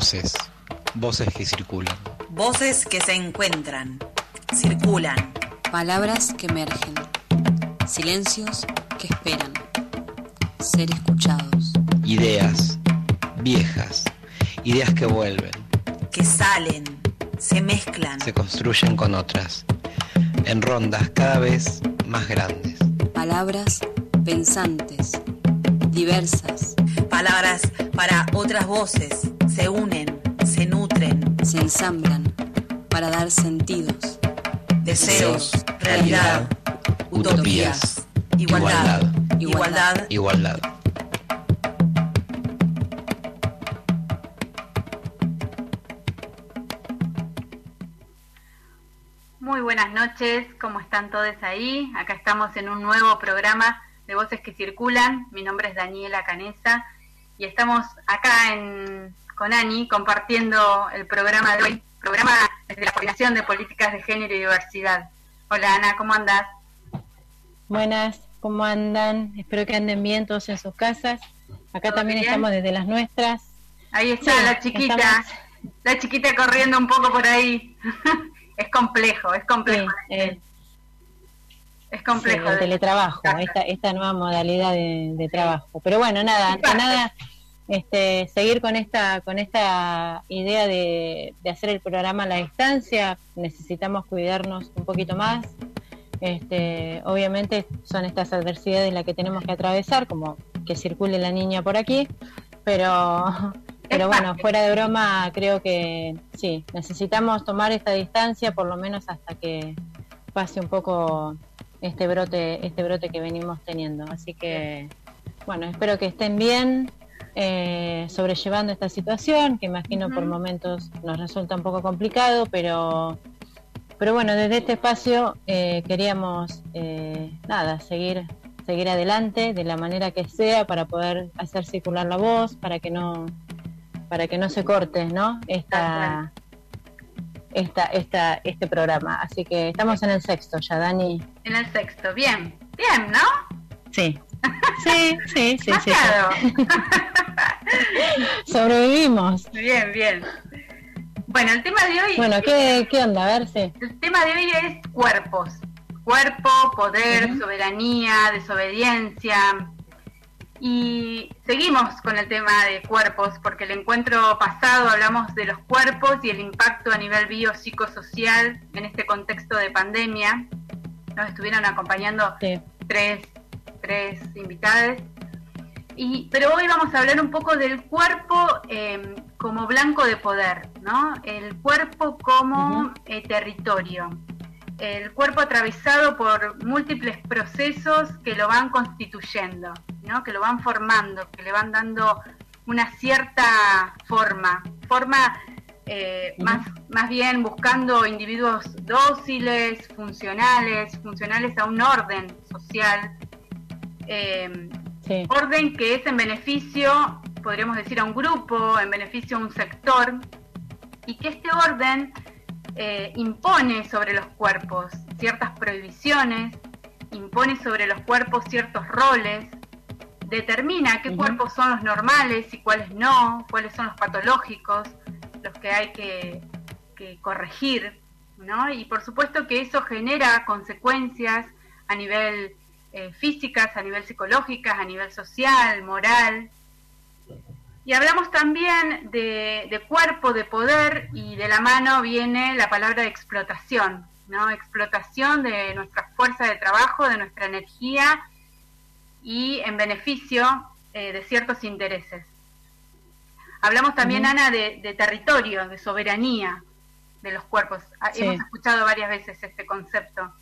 Voces, voces que circulan. Voces que se encuentran, circulan. Palabras que emergen, silencios que esperan, ser escuchados. Ideas viejas, ideas que vuelven. Que salen, se mezclan. Se construyen con otras, en rondas cada vez más grandes. Palabras pensantes, diversas. Palabras para otras voces, se unen, se nutren. Se ensamblan para dar sentidos. Deseos, realidad, utopías, igualdad, igualdad, igualdad. Muy buenas noches, ¿cómo están todos ahí? Acá estamos en un nuevo programa de Voces que Circulan. Mi nombre es Daniela Canesa y estamos acá en, con Ani compartiendo el programa de hoy, programa desde la Coordinación de Políticas de Género y Diversidad. Hola Ana, ¿cómo andas? Buenas, ¿cómo andan? Espero que anden bien todos en sus casas. Acá también estamos desde las nuestras. Ahí está la chiquita, la chiquita corriendo un poco por ahí. es complejo, es complejo. eh, es complejo. el teletrabajo, esta, esta nueva modalidad de, trabajo. Pero bueno, nada, ante nada, este, seguir con esta, con esta idea de, de hacer el programa a la distancia, necesitamos cuidarnos un poquito más. Este, obviamente son estas adversidades las que tenemos que atravesar, como que circule la niña por aquí, pero pero bueno, fuera de broma, creo que sí, necesitamos tomar esta distancia por lo menos hasta que pase un poco este brote, este brote que venimos teniendo. Así que, bueno, espero que estén bien eh, sobrellevando esta situación, que imagino por momentos nos resulta un poco complicado, pero, pero bueno, desde este espacio eh, queríamos, eh, nada, seguir seguir adelante de la manera que sea para poder hacer circular la voz, para que no para que no se corte, ¿no? Esta, esta, esta, este programa. Así que estamos en el sexto ya, Dani. En el sexto, bien, bien, ¿no? Sí. Sí, sí, sí, sí. Sobrevivimos. Bien, bien. Bueno, el tema de hoy. Bueno, ¿qué, qué onda? A ver si. El tema de hoy es cuerpos. Cuerpo, poder, soberanía, desobediencia. Y seguimos con el tema de cuerpos, porque el encuentro pasado hablamos de los cuerpos y el impacto a nivel biopsicosocial en este contexto de pandemia. Nos estuvieron acompañando tres, tres invitadas. Y, pero hoy vamos a hablar un poco del cuerpo eh, como blanco de poder, ¿no? El cuerpo como eh, territorio el cuerpo atravesado por múltiples procesos que lo van constituyendo, ¿no? que lo van formando, que le van dando una cierta forma, forma eh, más, más bien buscando individuos dóciles, funcionales, funcionales a un orden social, eh, orden que es en beneficio, podríamos decir, a un grupo, en beneficio a un sector, y que este orden eh, impone sobre los cuerpos ciertas prohibiciones, impone sobre los cuerpos ciertos roles, determina qué cuerpos son los normales y cuáles no, cuáles son los patológicos, los que hay que, corregir, ¿no? Y por supuesto que eso genera consecuencias a nivel eh, físicas, a nivel psicológicas, a nivel social, moral, y hablamos también de, cuerpo, de poder, y de la mano viene la palabra de explotación, ¿no? Explotación de nuestra fuerza de trabajo, de nuestra energía y en beneficio eh, de ciertos intereses. Hablamos también, Ana, de, territorio, de soberanía de los cuerpos. Ah, hemos escuchado varias veces este concepto.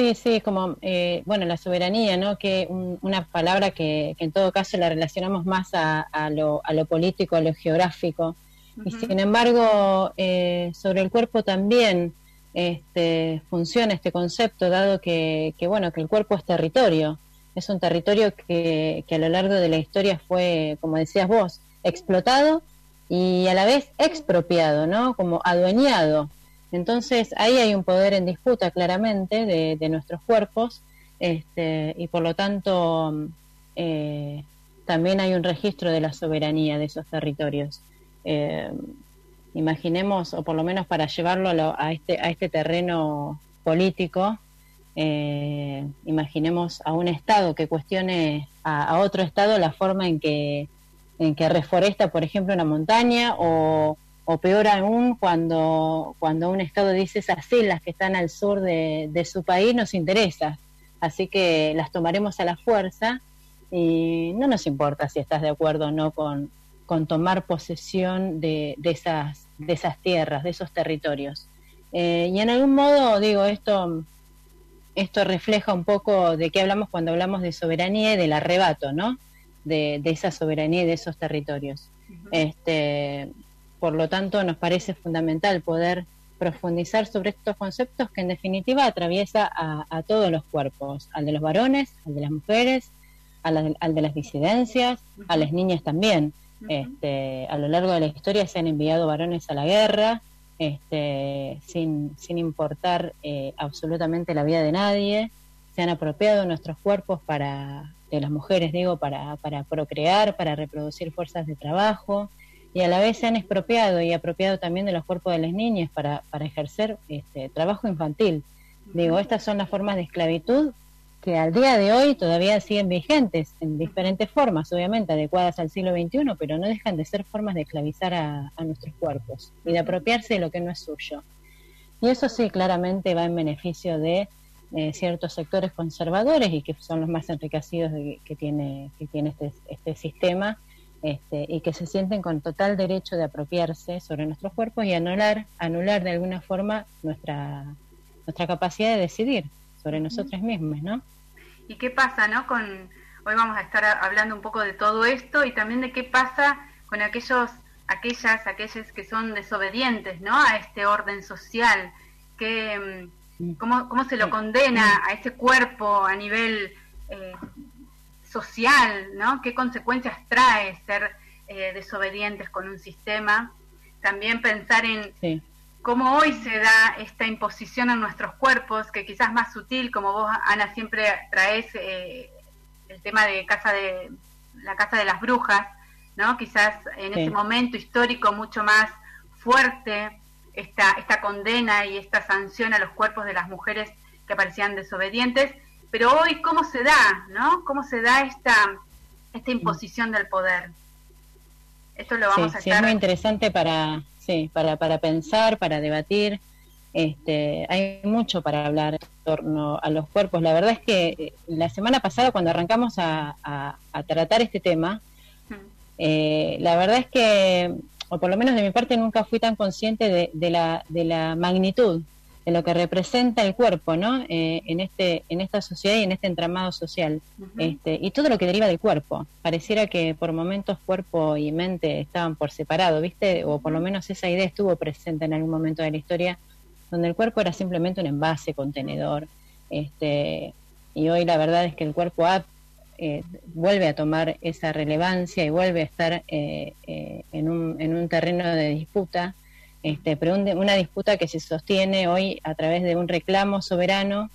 Sí, sí, como, eh, bueno, la soberanía, ¿no? Que una palabra que, en todo caso la relacionamos más a, lo, a lo, político, a lo geográfico. Y sin embargo, eh, sobre el cuerpo también este, funciona este concepto, dado que, que, bueno, que el cuerpo es territorio. Es un territorio que, que a lo largo de la historia fue, como decías vos, explotado y a la vez expropiado, ¿no? Como adueñado entonces ahí hay un poder en disputa claramente de, nuestros cuerpos este, y por lo tanto eh, también hay un registro de la soberanía de esos territorios. imaginemos, o por lo menos para llevarlo a, este, a este terreno político, imaginemos a un Estado que cuestione a, otro Estado la forma en que, en que reforesta, por ejemplo, una montaña o, o peor aún cuando, cuando un Estado dice esas islas que están al sur de, su país nos interesa, así que las tomaremos a la fuerza y no nos importa si estás de acuerdo o no con, con tomar posesión de, de, esas, de esas tierras, de esos territorios. Eh, y en algún modo, digo, esto, esto refleja un poco de qué hablamos cuando hablamos de soberanía y del arrebato, ¿no? De, de esa soberanía y de esos territorios. este, por lo tanto, nos parece fundamental poder profundizar sobre estos conceptos que en definitiva atraviesa a, todos los cuerpos, al de los varones, al de las mujeres, al, de las disidencias, a las niñas también. Este, a lo largo de la historia se han enviado varones a la guerra este, sin, sin importar eh, absolutamente la vida de nadie, se han apropiado nuestros cuerpos para, de las mujeres digo, para, para procrear, para reproducir fuerzas de trabajo, y a la vez se han expropiado y apropiado también de los cuerpos de las niñas para, para ejercer este, trabajo infantil. Digo, estas son las formas de esclavitud que al día de hoy todavía siguen vigentes en diferentes formas, obviamente adecuadas al siglo XXI, pero no dejan de ser formas de esclavizar a, nuestros cuerpos y de apropiarse de lo que no es suyo. Y eso sí, claramente va en beneficio de eh, ciertos sectores conservadores y que son los más enriquecidos que tiene, que tiene este, este sistema este, y que se sienten con total derecho de apropiarse sobre nuestros cuerpos y anular, anular de alguna forma nuestra, nuestra capacidad de decidir sobre nosotros mismos, ¿no? ¿Y qué pasa, no? Con, hoy vamos a estar hablando un poco de todo esto y también de qué pasa con aquellos, aquellas, aquellos que son desobedientes, ¿no? A este orden social, que, mm, cómo, cómo se lo condena a ese cuerpo a nivel eh, social, ¿no? ¿Qué consecuencias trae ser eh, desobedientes con un sistema? También pensar en cómo hoy se da esta imposición a nuestros cuerpos, que quizás más sutil, como vos, Ana, siempre traes eh, el tema de casa de la casa de las brujas, ¿no? Quizás en ese momento histórico mucho más fuerte esta, esta condena y esta sanción a los cuerpos de las mujeres que parecían desobedientes pero hoy, ¿cómo se da, no? ¿Cómo se da esta, esta imposición del poder? Esto lo vamos a estar... Sí, es muy interesante para, sí, para, para pensar, para debatir. Este, hay mucho para hablar en torno a los cuerpos. La verdad es que eh, la semana pasada, cuando arrancamos a, a, tratar este tema, eh, la verdad es que, o por lo menos de mi parte, nunca fui tan consciente de, de, la, de la magnitud de lo que representa el cuerpo, ¿no? Eh, en este, en esta sociedad y en este entramado social, este, y todo lo que deriva del cuerpo. Pareciera que por momentos cuerpo y mente estaban por separado, ¿viste? O por lo menos esa idea estuvo presente en algún momento de la historia, donde el cuerpo era simplemente un envase, contenedor, este, y hoy la verdad es que el cuerpo eh, vuelve a tomar esa relevancia y vuelve a estar eh, en, un, en un terreno de disputa este, pero una disputa que se sostiene hoy a través de un reclamo soberano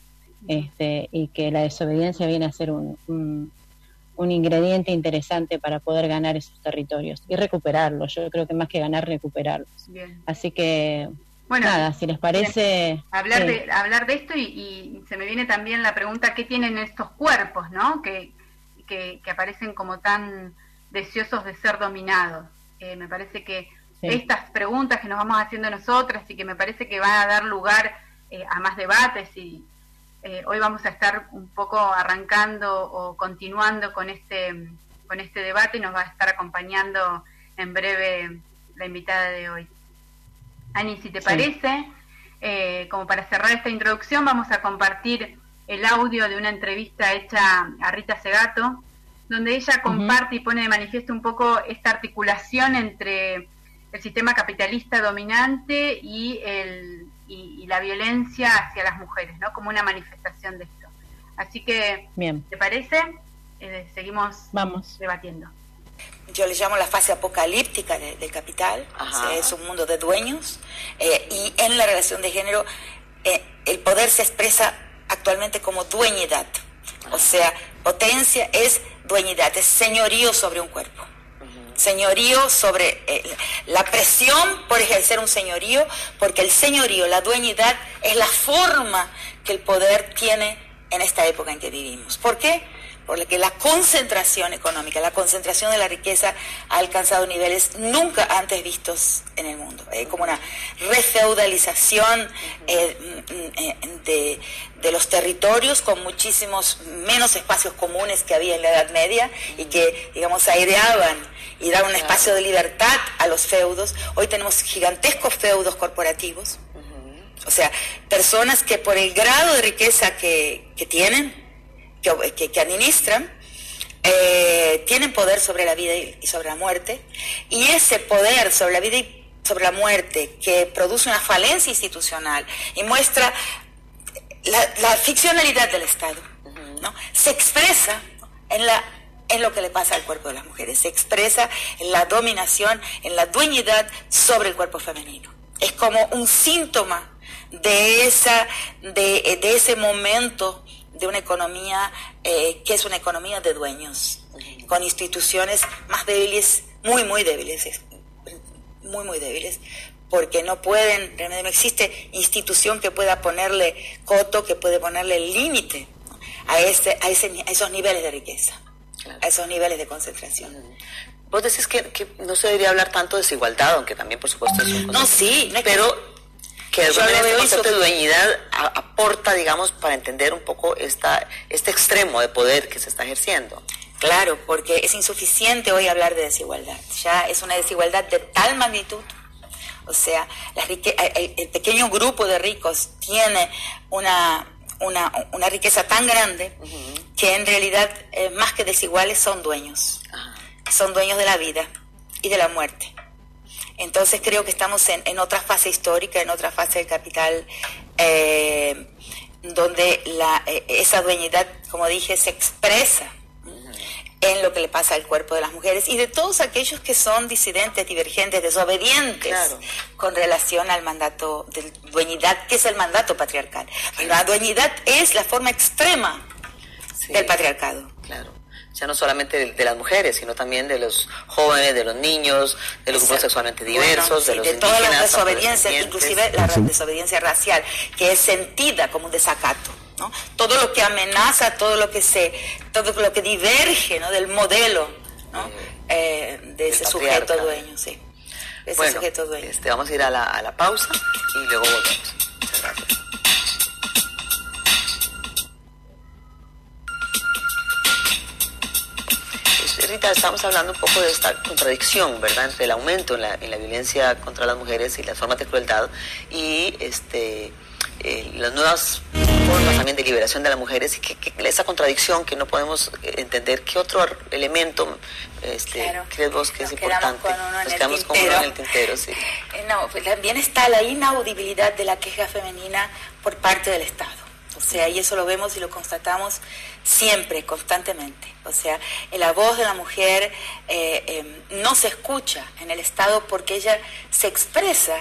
este, y que la desobediencia viene a ser un, un, ingrediente interesante para poder ganar esos territorios y recuperarlos. Yo creo que más que ganar, recuperarlos. Así que, bueno, nada, si les parece... Hablar, de, hablar de esto y, se me viene también la pregunta, ¿qué tienen estos cuerpos, no? Que, que, aparecen como tan deseosos de ser dominados. Eh, me parece que estas preguntas que nos vamos haciendo nosotras y que me parece que van a dar lugar eh, a más debates y eh, hoy vamos a estar un poco arrancando o continuando con este con este debate y nos va a estar acompañando en breve la invitada de hoy. Ani, si te parece, eh, como para cerrar esta introducción, vamos a compartir el audio de una entrevista hecha a Rita Segato, donde ella comparte y pone de manifiesto un poco esta articulación entre el sistema capitalista dominante y, el, y, la violencia hacia las mujeres, ¿no? Como una manifestación de esto. Así que, Bien. ¿te parece? Eh, seguimos Vamos. debatiendo. Yo le llamo la fase apocalíptica del capital, es un mundo de dueños, eh, y en la relación de género eh, el poder se expresa actualmente como dueñedad. O sea, potencia es dueñidad, es señorío sobre un cuerpo. Señorío sobre eh, la presión por ejercer un señorío, porque el señorío, la dueñidad, es la forma que el poder tiene en esta época en que vivimos. ¿Por qué? Porque la concentración económica, la concentración de la riqueza ha alcanzado niveles nunca antes vistos en el mundo. Hay como una refeudalización eh, mm, eh, de, los territorios con muchísimos menos espacios comunes que había en la Edad Media y que, digamos, aireaban y daban un espacio de libertad a los feudos. Hoy tenemos gigantescos feudos corporativos. O sea, personas que por el grado de riqueza que, que tienen, que, administran, eh, tienen poder sobre la vida y sobre la muerte, y ese poder sobre la vida y sobre la muerte que produce una falencia institucional y muestra la, ficcionalidad del Estado, ¿no? se expresa en la en lo que le pasa al cuerpo de las mujeres, se expresa en la dominación, en la dueñidad sobre el cuerpo femenino. Es como un síntoma de, esa, de, de ese momento de una economía eh, que es una economía de dueños, con instituciones más débiles, muy, muy débiles, muy, muy débiles, porque no pueden, no existe institución que pueda ponerle coto, que puede ponerle límite a, ese, a, ese, a esos niveles de riqueza, a esos niveles de concentración. Vos decís que, que, no se debería hablar tanto de desigualdad, aunque también, por supuesto, es un No, sí, pero que de alguna manera este concepto de dueñidad aporta, digamos, para entender un poco esta, este extremo de poder que se está ejerciendo. Claro, porque es insuficiente hoy hablar de desigualdad. Ya es una desigualdad de tal magnitud. O sea, el, pequeño grupo de ricos tiene una, una, riqueza tan grande que en realidad, eh, más que desiguales, son dueños. Son dueños de la vida y de la muerte. Entonces creo que estamos en, otra fase histórica, en otra fase del capital, eh, donde la, eh, esa dueñidad, como dije, se expresa en lo que le pasa al cuerpo de las mujeres y de todos aquellos que son disidentes, divergentes, desobedientes con relación al mandato de dueñidad, que es el mandato patriarcal. La dueñidad es la forma extrema del patriarcado. Claro ya no solamente de, las mujeres, sino también de los jóvenes, de los niños, de los grupos sexualmente diversos, de los de toda la desobediencia, inclusive la desobediencia racial, que es sentida como un desacato. ¿no? Todo lo que amenaza, todo lo que se, todo lo que diverge ¿no? del modelo ¿no? Eh, de ese sujeto dueño, sí. Sujeto dueño. Este, vamos a ir a la, a la pausa y luego volvemos. Muchas gracias. Rita, estamos hablando un poco de esta contradicción, ¿verdad?, entre el aumento en la, violencia contra las mujeres y las formas de crueldad y este, eh, las nuevas formas también de liberación de las mujeres y que, esa contradicción que no podemos entender. ¿Qué otro elemento este, crees vos que es importante? Nos quedamos con uno en el tintero, sí. Eh, no, pues también está la inaudibilidad de la queja femenina por parte del Estado. O sea, y eso lo vemos y lo constatamos siempre, constantemente. O sea, la voz de la mujer eh, em, no se escucha en el Estado porque ella se expresa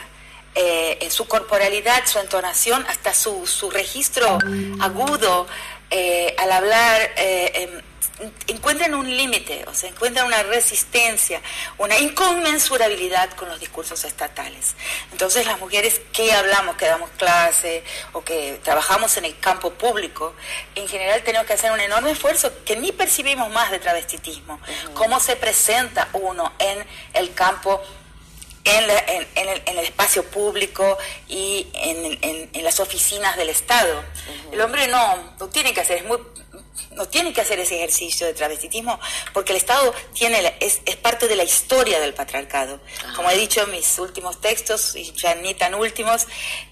eh, en su corporalidad, su entonación, hasta su, su registro agudo eh, al hablar em, encuentran un límite, o sea, encuentran una resistencia, una inconmensurabilidad con los discursos estatales. Entonces las mujeres que hablamos, que damos clase o que trabajamos en el campo público, en general tenemos que hacer un enorme esfuerzo que ni percibimos más de travestitismo, cómo se presenta uno en el campo en, el, espacio público y en, las oficinas del Estado. El hombre no, no tiene que hacer, es muy no tiene que hacer ese ejercicio de travestitismo porque el Estado tiene es, parte de la historia del patriarcado. Como he dicho en mis últimos textos, y ya ni tan últimos,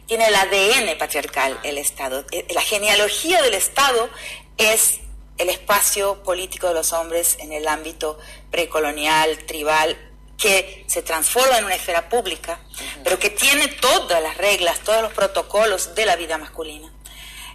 tiene el ADN patriarcal el Estado. Eh, la genealogía del Estado es el espacio político de los hombres en el ámbito precolonial, tribal, que se transforma en una esfera pública, pero que tiene todas las reglas, todos los protocolos de la vida masculina.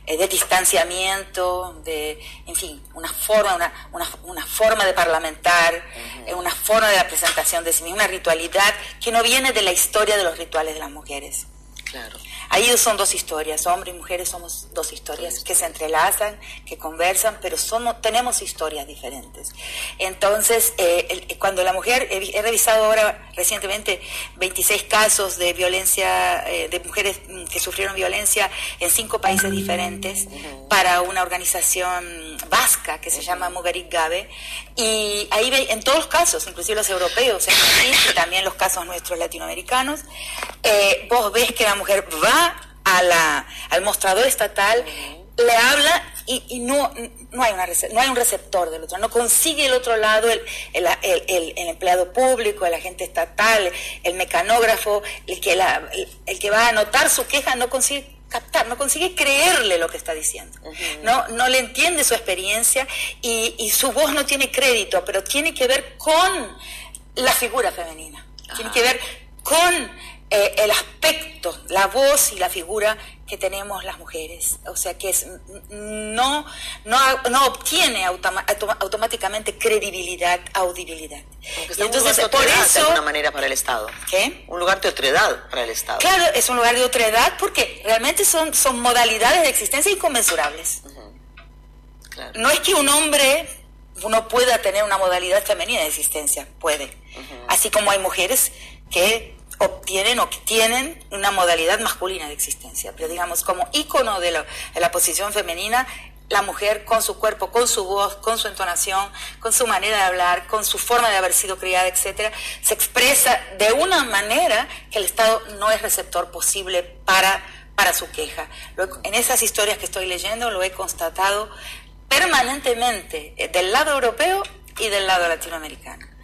Eh, de distanciamiento, de, en fin, una forma, una, una, una forma de parlamentar, eh, una forma de la presentación de sí misma, una ritualidad que no viene de la historia de los rituales de las mujeres. Claro. Ahí son dos historias, hombres y mujeres somos dos historias que se entrelazan, que conversan, pero somos, tenemos historias diferentes. Entonces, eh, cuando la mujer, he, revisado ahora recientemente 26 casos de violencia, eh, de mujeres mm, que sufrieron violencia en cinco países diferentes para una organización vasca que se llama Mugarik Gabe, y ahí en todos los casos, inclusive los europeos, y también los casos nuestros latinoamericanos, eh, vos ves que la mujer va al mostrador estatal, le habla y, no, no, hay una, no hay un receptor del otro, no consigue el otro lado, el, el, el, el empleado público, el agente estatal, el mecanógrafo, el que, la, el, que va a anotar su queja, no consigue captar, no consigue creerle lo que está diciendo. no, no le entiende su experiencia y, y, su voz no tiene crédito, pero tiene que ver con la figura femenina, tiene que ver con eh, el aspecto, la voz y la figura que tenemos las mujeres. O sea que es, no, no, no obtiene automáticamente credibilidad, audibilidad. Y entonces, por eso. De una manera para el Estado. ¿Qué? Un lugar de otredad para el Estado. Claro, es un lugar de otredad porque realmente son, son modalidades de existencia inconmensurables. No es que un hombre uno pueda tener una modalidad femenina de existencia, puede. Así como hay mujeres que obtienen o tienen una modalidad masculina de existencia. Pero digamos, como ícono de, la posición femenina, la mujer con su cuerpo, con su voz, con su entonación, con su manera de hablar, con su forma de haber sido criada, etcétera, se expresa de una manera que el Estado no es receptor posible para, para su queja. En esas historias que estoy leyendo lo he constatado permanentemente eh, del lado europeo y del lado latinoamericano.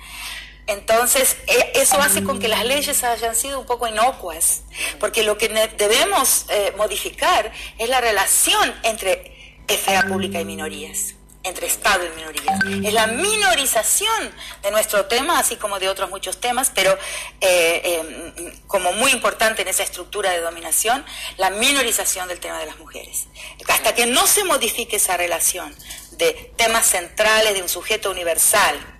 Entonces, e, eso hace con que las leyes hayan sido un poco inocuas, porque lo que debemos eh, modificar es la relación entre esfera pública y minorías, entre Estado y minorías. Es la minorización de nuestro tema, así como de otros muchos temas, pero eh, em, como muy importante en esa estructura de dominación, la minorización del tema de las mujeres. Hasta que no se modifique esa relación de temas centrales de un sujeto universal,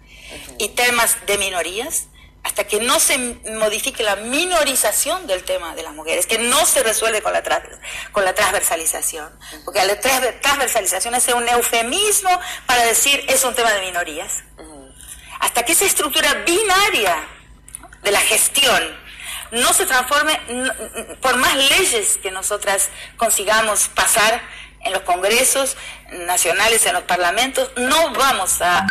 y temas de minorías hasta que no se modifique la minorización del tema de las mujeres, que no se resuelve con la, con la transversalización, porque la transversalización es un eufemismo para decir es un tema de minorías. Hasta que esa estructura binaria de la gestión no se transforme, por más leyes que nosotras consigamos pasar, en los congresos nacionales, en los parlamentos, no vamos a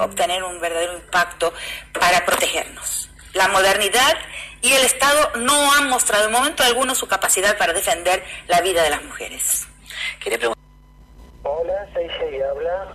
obtener un verdadero impacto para protegernos. La modernidad y el Estado no han mostrado en momento alguno su capacidad para defender la vida de las mujeres. Hola, habla.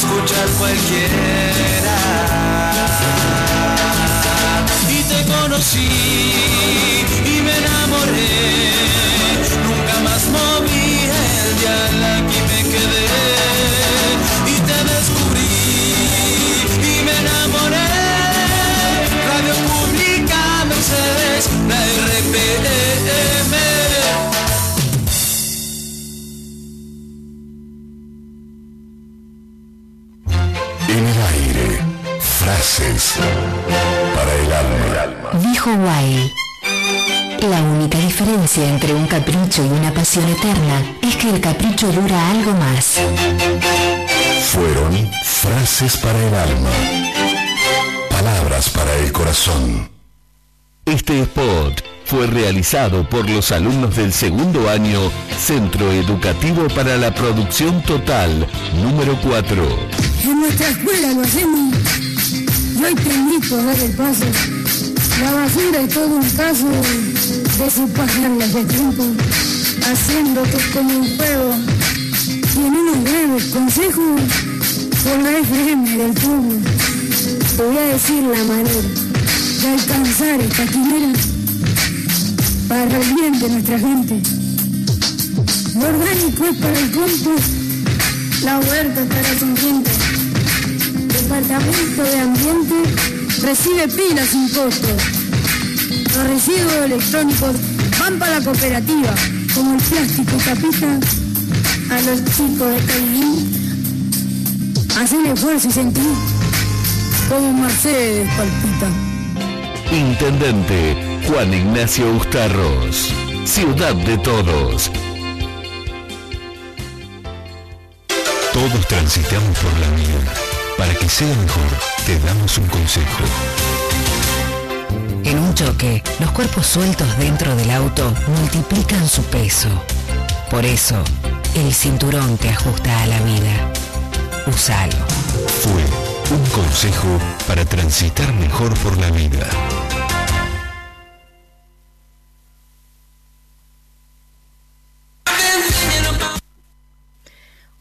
Escuchar cualquiera. Y te conocí y me enamoré, La única diferencia entre un capricho y una pasión eterna es que el capricho dura algo más. Fueron frases para el alma. Palabras para el corazón. Este spot fue realizado por los alumnos del segundo año Centro Educativo para la Producción Total, número 4. En nuestra escuela lo hacemos. Yo te invito a dar el paso. La basura es todo un caso de separarla de tiempo, haciendo que como un juego. Y en unos breves consejos, por la FM del pueblo, te voy a decir la manera de alcanzar esta quimera para el bien de nuestra gente. Lo orgánico es para el compost, la huerta para su gente. Departamento de Ambiente recibe pilas sin costo. Los residuos electrónicos van para la cooperativa, como el plástico capita a los chicos de Caillín. Hacen esfuerzo y sentir como Mercedes palpita. Intendente Juan Ignacio Ustarros. Ciudad de Todos. Todos transitamos por la vida. Para que sea mejor, te damos un consejo. En un choque, los cuerpos sueltos dentro del auto multiplican su peso. Por eso, el cinturón te ajusta a la vida. Usalo. Fue un consejo para transitar mejor por la vida.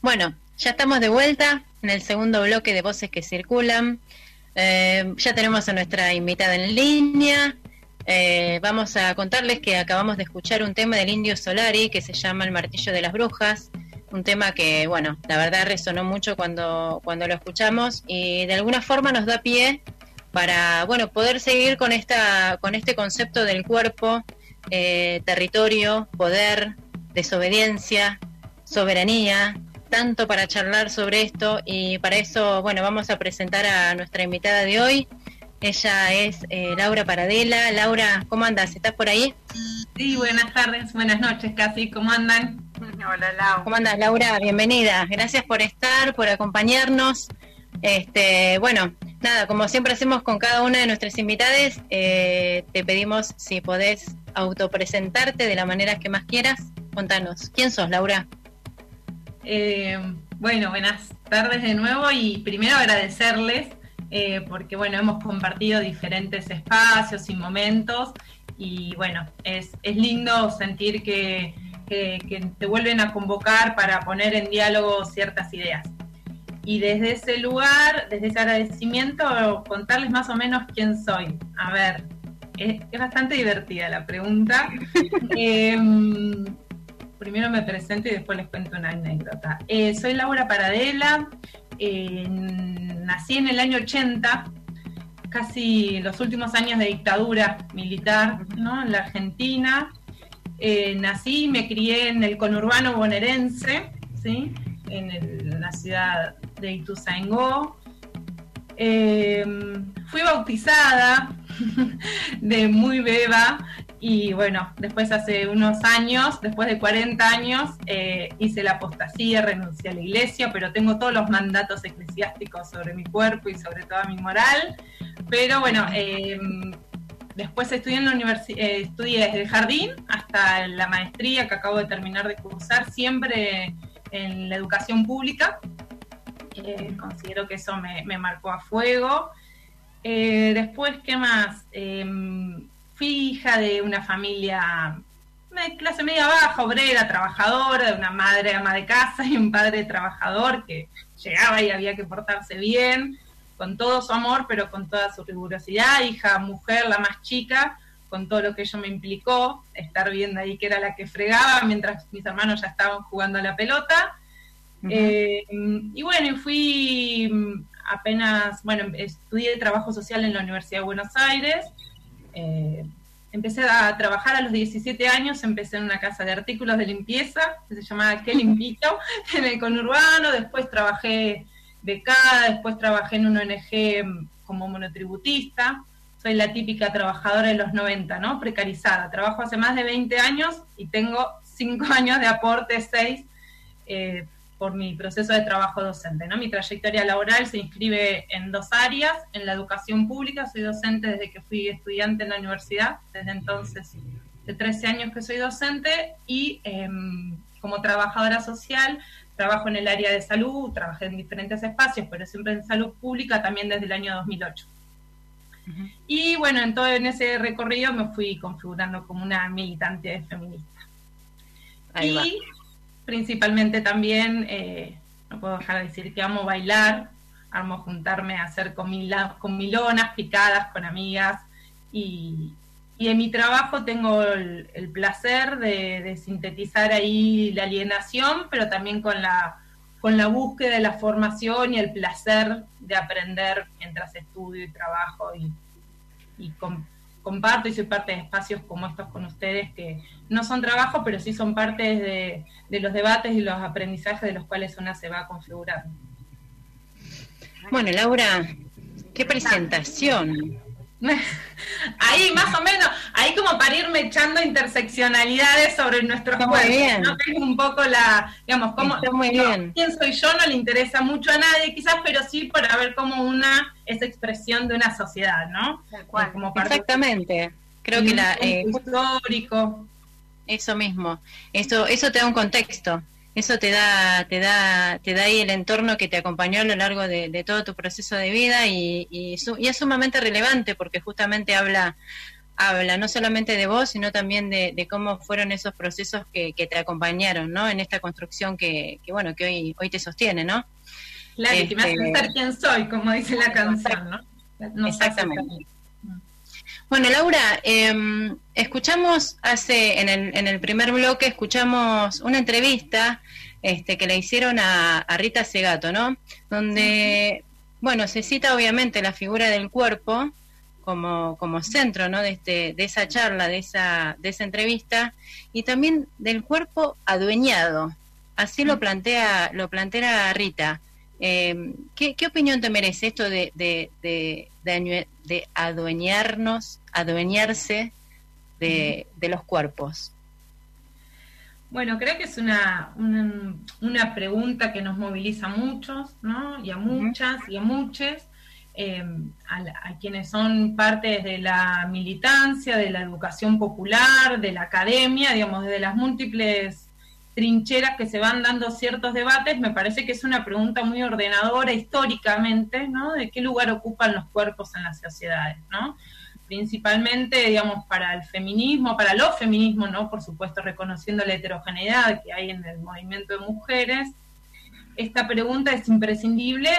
Bueno, ya estamos de vuelta en el segundo bloque de voces que circulan. Eh, ya tenemos a nuestra invitada en línea. Eh, vamos a contarles que acabamos de escuchar un tema del Indio Solari que se llama El Martillo de las Brujas. Un tema que, bueno, la verdad resonó mucho cuando, cuando lo escuchamos y de alguna forma nos da pie para, bueno, poder seguir con, esta, con este concepto del cuerpo, eh, territorio, poder, desobediencia, soberanía, tanto para charlar sobre esto y para eso, bueno, vamos a presentar a nuestra invitada de hoy. Ella es eh, Laura Paradela. Laura, ¿cómo andas? ¿Estás por ahí? Sí, buenas tardes, buenas noches casi, ¿cómo andan? Hola, Laura. ¿Cómo andas, Laura? Bienvenida. Gracias por estar, por acompañarnos. Este, bueno, nada, como siempre hacemos con cada una de nuestras invitadas, eh, te pedimos si podés autopresentarte de la manera que más quieras. Contanos, ¿quién sos, Laura? Eh, bueno, buenas tardes de nuevo y primero agradecerles eh, porque bueno, hemos compartido diferentes espacios y momentos y bueno, es, es lindo sentir que, que, que te vuelven a convocar para poner en diálogo ciertas ideas. Y desde ese lugar, desde ese agradecimiento, contarles más o menos quién soy. A ver, es, es bastante divertida la pregunta. Em, primero me presento y después les cuento una anécdota. Eh, soy Laura Paradela, eh, nací en el año 80, casi los últimos años de dictadura militar ¿no? en la Argentina. Eh, nací y me crié en el conurbano bonaerense, ¿sí? en, en la ciudad de Ituzaingó. Fui bautizada de muy beba Y bueno, después hace unos años, después de 40 años, eh, hice la apostasía, renuncié a la iglesia, pero tengo todos los mandatos eclesiásticos sobre mi cuerpo y sobre toda mi moral. Pero bueno, eh, después estudié en la universidad, eh, estudié desde el jardín hasta la maestría que acabo de terminar de cursar, siempre en la educación pública. considero que eso me, me marcó a fuego. después, ¿qué más? Fui hija de una familia de clase media baja, obrera, trabajadora, de una madre ama de casa y un padre trabajador que llegaba y había que portarse bien, con todo su amor, pero con toda su rigurosidad, hija, mujer, la más chica, con todo lo que ello me implicó, estar viendo ahí que era la que fregaba mientras mis hermanos ya estaban jugando a la pelota. Eh, y bueno, fui apenas, bueno, estudié trabajo social en la Universidad de Buenos Aires, eh, empecé a trabajar a los 17 años, empecé en una casa de artículos de limpieza, que se llamaba Qué Limpito, en el conurbano, después trabajé becada, después trabajé en una ONG como monotributista, soy la típica trabajadora de los 90, ¿no? Precarizada, trabajo hace más de 20 años y tengo 5 años de aporte, 6, eh, por mi proceso de trabajo docente. ¿no? Mi trayectoria laboral se inscribe en dos áreas, en la educación pública, soy docente desde que fui estudiante en la universidad, desde entonces de 13 años que soy docente, y em, como trabajadora social trabajo en el área de salud, trabajé en diferentes espacios, pero siempre en salud pública también desde el año 2008. Y bueno, en todo en ese recorrido me fui configurando como una militante feminista. y principalmente también, eh, no puedo dejar de decir que amo bailar, amo juntarme a hacer comilonas, picadas con amigas y, en mi trabajo tengo el, placer de, sintetizar ahí la alienación, pero también con la, con la búsqueda de la formación y el placer de aprender mientras estudio y trabajo y, y comparto y soy parte de espacios como estos con ustedes que no son trabajo, pero sí son parte de, los debates y los aprendizajes de los cuales una se va a configurar. Bueno, Laura, qué presentación. Ahí más o menos, ahí como para irme echando interseccionalidades sobre nuestros cuerpos. Bien. ¿no? es un poco la, digamos, cómo, muy bien. quién soy yo no le interesa mucho a nadie quizás, pero sí para ver cómo una es expresión de una sociedad, ¿no? Como Exactamente. Creo que la... Eh, histórico. Eso mismo. Eso, eso te da un contexto eso te da, te da, te da ahí el entorno que te acompañó a lo largo de, todo tu proceso de vida y, y, es sumamente relevante porque justamente habla, habla no solamente de vos, sino también de, cómo fueron esos procesos que, te acompañaron, ¿no? En esta construcción que, que, bueno, que hoy, hoy te sostiene, ¿no? Claro, que me hace este, quién soy, como dice la canción, ¿no? exactamente. Bueno, Laura, em, escuchamos hace, en el, en el primer bloque, escuchamos una entrevista este, que le hicieron a, Rita Segato, ¿no? Donde, bueno, se cita obviamente la figura del cuerpo como, como centro, ¿no? De, este, de esa charla, de esa, de esa entrevista, y también del cuerpo adueñado. Así lo plantea, lo plantea Rita. Eh, ¿qué, opinión te merece esto de, de, de, adueñarnos, adueñarse de, los cuerpos? Bueno, creo que es una, una, pregunta que nos moviliza a muchos, ¿no? Y a muchas y a muchos, eh, a, quienes son parte de la militancia, de la educación popular, de la academia, digamos, de las múltiples trincheras que se van dando ciertos debates, me parece que es una pregunta muy ordenadora históricamente, ¿no? De qué lugar ocupan los cuerpos en las sociedades, ¿no? Principalmente, digamos, para el feminismo, para los feminismos, ¿no? Por supuesto, reconociendo la heterogeneidad que hay en el movimiento de mujeres, esta pregunta es imprescindible,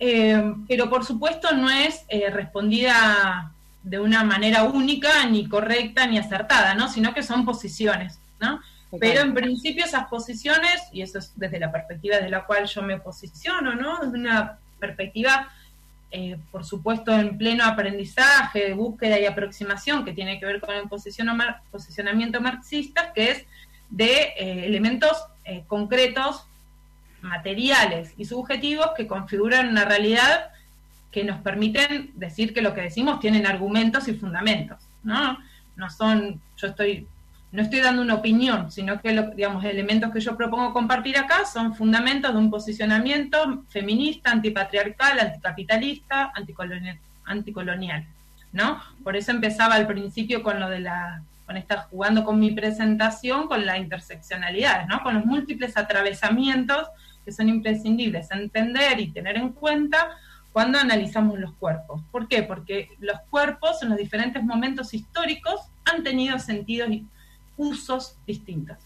eh, pero por supuesto no es eh, respondida de una manera única, ni correcta, ni acertada, ¿no? Sino que son posiciones, ¿no? Pero en principio esas posiciones, y eso es desde la perspectiva de la cual yo me posiciono, ¿no? Desde una perspectiva, eh, por supuesto, en pleno aprendizaje, búsqueda y aproximación, que tiene que ver con el posicionamiento marxista, que es de eh, elementos eh, concretos, materiales y subjetivos que configuran una realidad que nos permiten decir que lo que decimos tienen argumentos y fundamentos, ¿no? no son, yo estoy, no estoy dando una opinión, sino que los digamos, elementos que yo propongo compartir acá son fundamentos de un posicionamiento feminista, antipatriarcal, anticapitalista, anticolonial, anticolonial, ¿no? Por eso empezaba al principio con lo de la con estar jugando con mi presentación con la interseccionalidad, ¿no? Con los múltiples atravesamientos que son imprescindibles entender y tener en cuenta cuando analizamos los cuerpos. ¿Por qué? Porque los cuerpos en los diferentes momentos históricos han tenido sentidos usos distintos.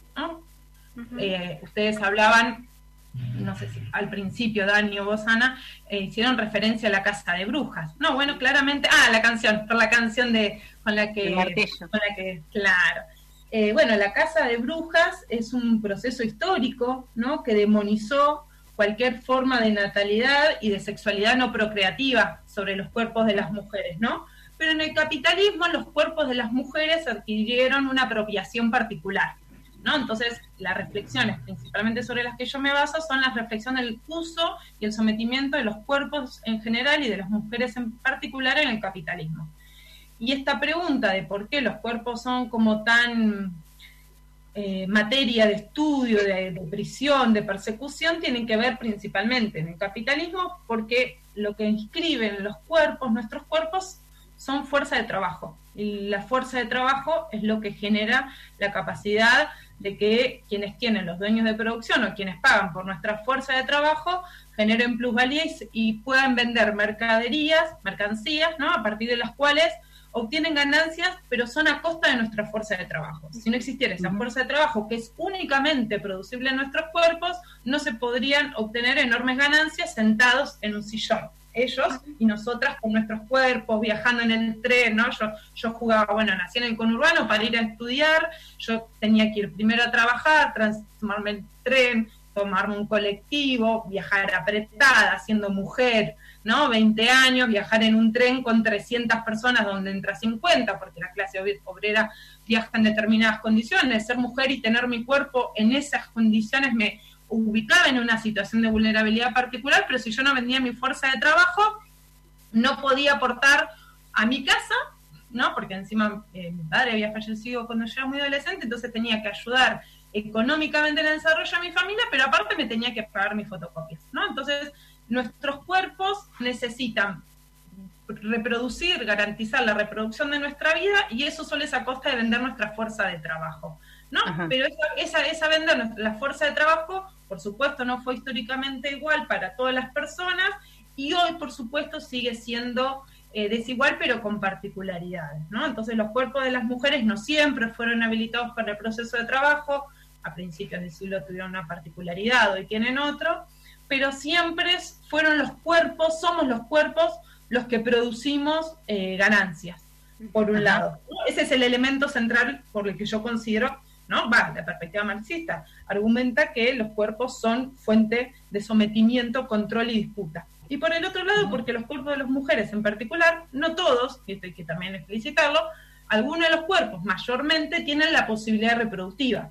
Eh, ustedes hablaban, no sé si al principio Dani o vos, Ana, eh, hicieron referencia a la casa de brujas. No, bueno, claramente, ah, la canción, por la canción de con la que, con la que claro. Eh, bueno, la casa de brujas es un proceso histórico, ¿no? Que demonizó cualquier forma de natalidad y de sexualidad no procreativa sobre los cuerpos de las mujeres, ¿no? Pero en el capitalismo los cuerpos de las mujeres adquirieron una apropiación particular, ¿no? Entonces, las reflexiones principalmente sobre las que yo me baso son las reflexiones del uso y el sometimiento de los cuerpos en general y de las mujeres en particular en el capitalismo. Y esta pregunta de por qué los cuerpos son como tan eh, materia de estudio, de, prisión, de persecución, tienen que ver principalmente en el capitalismo, porque lo que inscriben los cuerpos, nuestros cuerpos, son fuerza de trabajo. Y la fuerza de trabajo es lo que genera la capacidad de que quienes tienen los dueños de producción o quienes pagan por nuestra fuerza de trabajo generen plusvalías y puedan vender mercaderías, mercancías, ¿no? A partir de las cuales obtienen ganancias, pero son a costa de nuestra fuerza de trabajo. Si no existiera esa fuerza de trabajo que es únicamente producible en nuestros cuerpos, no se podrían obtener enormes ganancias sentados en un sillón. Ellos y nosotras con nuestros cuerpos, viajando en el tren, ¿no? Yo, yo jugaba, bueno, nací en el conurbano para ir a estudiar, yo tenía que ir primero a trabajar, transformarme en tren, tomarme un colectivo, viajar apretada, siendo mujer, ¿no? 20 años, viajar en un tren con 300 personas donde entra 50, porque la clase obrera viaja en determinadas condiciones. Ser mujer y tener mi cuerpo en esas condiciones me ubicaba en una situación de vulnerabilidad particular, pero si yo no vendía mi fuerza de trabajo, no podía aportar a mi casa, ¿no? Porque encima eh, mi padre había fallecido cuando yo era muy adolescente, entonces tenía que ayudar económicamente en el desarrollo de mi familia, pero aparte me tenía que pagar mis fotocopias, ¿no? Entonces, nuestros cuerpos necesitan reproducir, garantizar la reproducción de nuestra vida y eso solo es a costa de vender nuestra fuerza de trabajo. ¿no? Pero esa, esa, vender la fuerza de trabajo, por supuesto, no fue históricamente igual para todas las personas y hoy, por supuesto, sigue siendo eh, desigual, pero con particularidades. ¿no? Entonces, los cuerpos de las mujeres no siempre fueron habilitados para el proceso de trabajo, a principios del siglo tuvieron una particularidad, hoy tienen otro, pero siempre fueron los cuerpos, somos los cuerpos los que producimos eh, ganancias, por un lado. Ese es el elemento central por el que yo considero, ¿no? Va, la perspectiva marxista, argumenta que los cuerpos son fuente de sometimiento, control y disputa. Y por el otro lado, porque los cuerpos de las mujeres en particular, no todos, y esto hay que también explicitarlo, algunos de los cuerpos mayormente tienen la posibilidad reproductiva,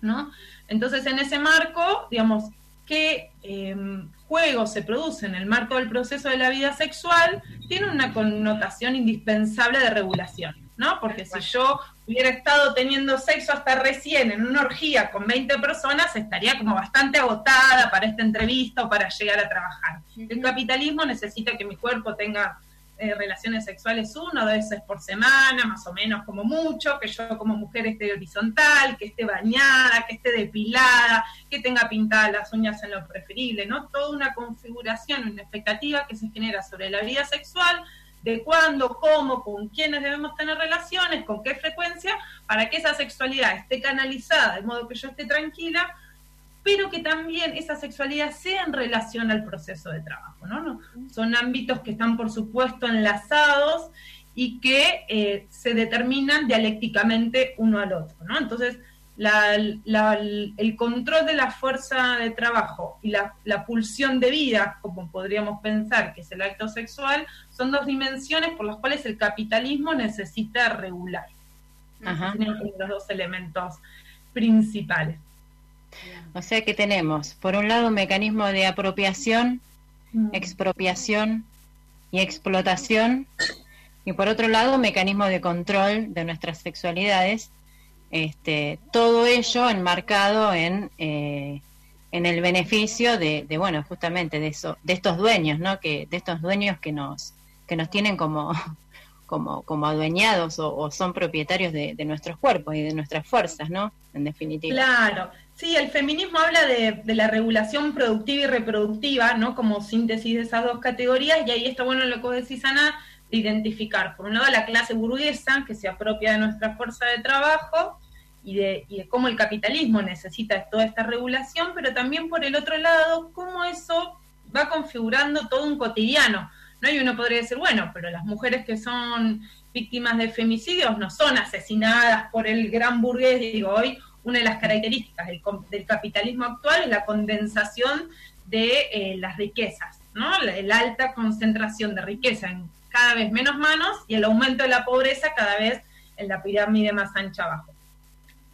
¿no? Entonces, en ese marco, digamos, qué em, juegos se producen en el marco del proceso de la vida sexual tiene una connotación indispensable de regulación, ¿no? Porque si yo hubiera estado teniendo sexo hasta recién en una orgía con 20 personas, estaría como bastante agotada para esta entrevista o para llegar a trabajar. El capitalismo necesita que mi cuerpo tenga eh, relaciones sexuales uno o dos veces por semana, más o menos como mucho, que yo como mujer esté horizontal, que esté bañada, que esté depilada, que tenga pintadas las uñas en lo preferible, ¿no? Toda una configuración, una expectativa que se genera sobre la vida sexual, de cuándo, cómo, con quiénes debemos tener relaciones, con qué frecuencia, para que esa sexualidad esté canalizada de modo que yo esté tranquila, pero que también esa sexualidad sea en relación al proceso de trabajo, ¿no? son ámbitos que están, por supuesto, enlazados y que eh, se determinan dialécticamente uno al otro, ¿no? Entonces, el control de la fuerza de trabajo y la, pulsión de vida, como podríamos pensar que es el acto sexual, son dos dimensiones por las cuales el capitalismo necesita regular. Tienen los dos elementos principales. O sea que tenemos, por un lado, un mecanismo de apropiación, mm. expropiación y explotación y por otro lado mecanismos de control de nuestras sexualidades, este, todo ello enmarcado en, eh, en el beneficio de, de, bueno, justamente de eso, de estos dueños, ¿no? Que, de estos dueños que nos, que nos tienen como, como, como adueñados o, son propietarios de, de, nuestros cuerpos y de nuestras fuerzas, ¿no? En definitiva. Claro. Sí, el feminismo habla de, de, la regulación productiva y reproductiva, ¿no? Como síntesis de esas dos categorías, y ahí está bueno lo que vos decís, Ana, de identificar, por un lado, la clase burguesa, que se apropia de nuestra fuerza de trabajo, y de, y de cómo el capitalismo necesita toda esta regulación, pero también por el otro lado, cómo eso va configurando todo un cotidiano. ¿no? Y uno podría decir, bueno, pero las mujeres que son víctimas de femicidios no son asesinadas por el gran burgués, digo, hoy una de las características del, del capitalismo actual es la condensación de eh, las riquezas, ¿no? La, la, alta concentración de riqueza en cada vez menos manos y el aumento de la pobreza cada vez en la pirámide más ancha abajo.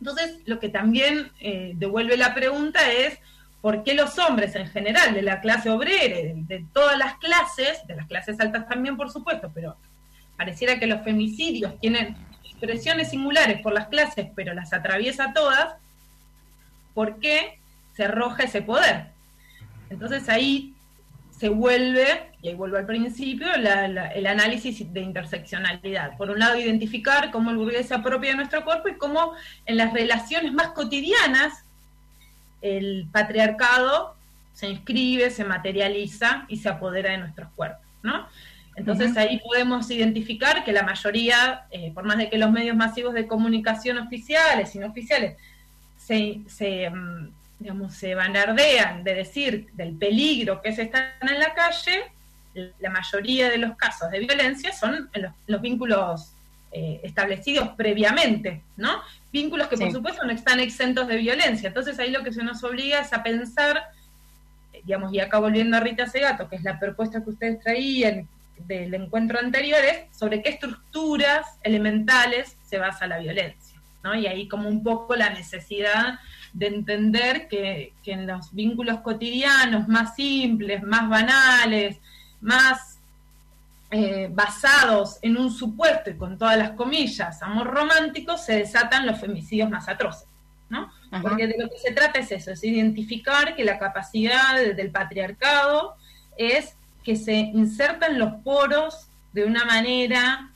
Entonces, lo que también eh, devuelve la pregunta es, ¿por qué los hombres en general, de la clase obrera, de, de todas las clases, de las clases altas también, por supuesto, pero pareciera que los femicidios tienen expresiones singulares por las clases, pero las atraviesa todas, ¿por qué se arroja ese poder? Entonces ahí se vuelve, y ahí vuelvo al principio, la, la, el análisis de interseccionalidad. Por un lado, identificar cómo el burgués se apropia de nuestro cuerpo y cómo en las relaciones más cotidianas el patriarcado se inscribe, se materializa y se apodera de nuestros cuerpos, ¿no? Entonces uh -huh. ahí podemos identificar que la mayoría, eh, por más de que los medios masivos de comunicación oficiales y no oficiales se, se, um, digamos, se banardean de decir del peligro que es estar en la calle, la mayoría de los casos de violencia son los, los vínculos eh, establecidos previamente, ¿no? Vínculos que sí. por supuesto no están exentos de violencia. Entonces ahí lo que se nos obliga es a pensar, digamos, y acá volviendo a Rita Segato, que es la propuesta que ustedes traían, del encuentro anterior es sobre qué estructuras elementales se basa la violencia, ¿no? Y ahí como un poco la necesidad de entender que, que en los vínculos cotidianos más simples, más banales, más eh, basados en un supuesto y con todas las comillas, amor romántico, se desatan los femicidios más atroces, ¿no? Ajá. Porque de lo que se trata es eso, es identificar que la capacidad del patriarcado es que se insertan los poros de una manera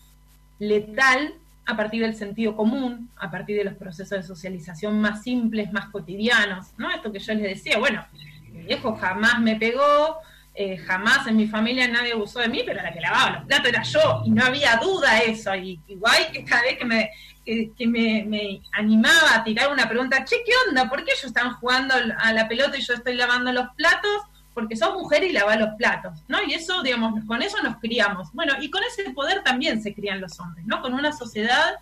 letal a partir del sentido común, a partir de los procesos de socialización más simples, más cotidianos, ¿no? Esto que yo les decía, bueno, mi viejo jamás me pegó, eh, jamás en mi familia nadie abusó de mí, pero la que lavaba los platos era yo, y no había duda eso, y igual que cada vez que me, que, me, me, animaba a tirar una pregunta, che, ¿qué onda? ¿Por qué ellos están jugando a la pelota y yo estoy lavando los platos? Porque sos mujer y lavas los platos, ¿no? Y eso, digamos, con eso nos criamos. Bueno, y con ese poder también se crían los hombres, ¿no? Con una sociedad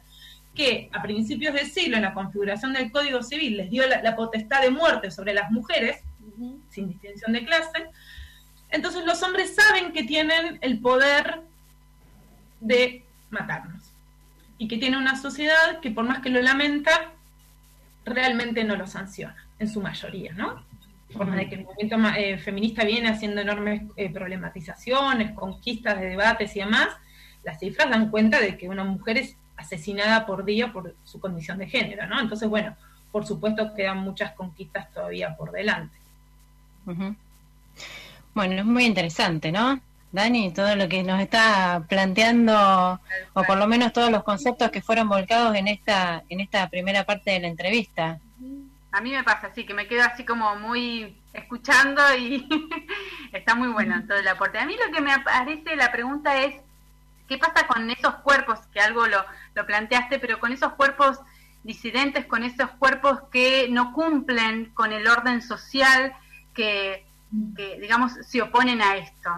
que a principios del siglo, en la configuración del Código Civil, les dio la, la potestad de muerte sobre las mujeres, uh -huh. sin distinción de clase, entonces los hombres saben que tienen el poder de matarnos. Y que tiene una sociedad que por más que lo lamenta, realmente no lo sanciona, en su mayoría, ¿no? Por más de que el movimiento eh, feminista viene haciendo enormes eh, problematizaciones, conquistas de debates y demás, las cifras dan cuenta de que una mujer es asesinada por día por su condición de género, ¿no? Entonces, bueno, por supuesto quedan muchas conquistas todavía por delante. Uh -huh. Bueno, es muy interesante, ¿no? Dani, todo lo que nos está planteando, o por lo menos todos los conceptos que fueron volcados en esta, en esta primera parte de la entrevista. A mí me pasa así, que me quedo así como muy escuchando y está muy bueno todo el aporte. A mí lo que me aparece, la pregunta es, ¿qué pasa con esos cuerpos? Que algo lo, lo planteaste, pero con esos cuerpos disidentes, con esos cuerpos que no cumplen con el orden social, que, que digamos, se oponen a esto,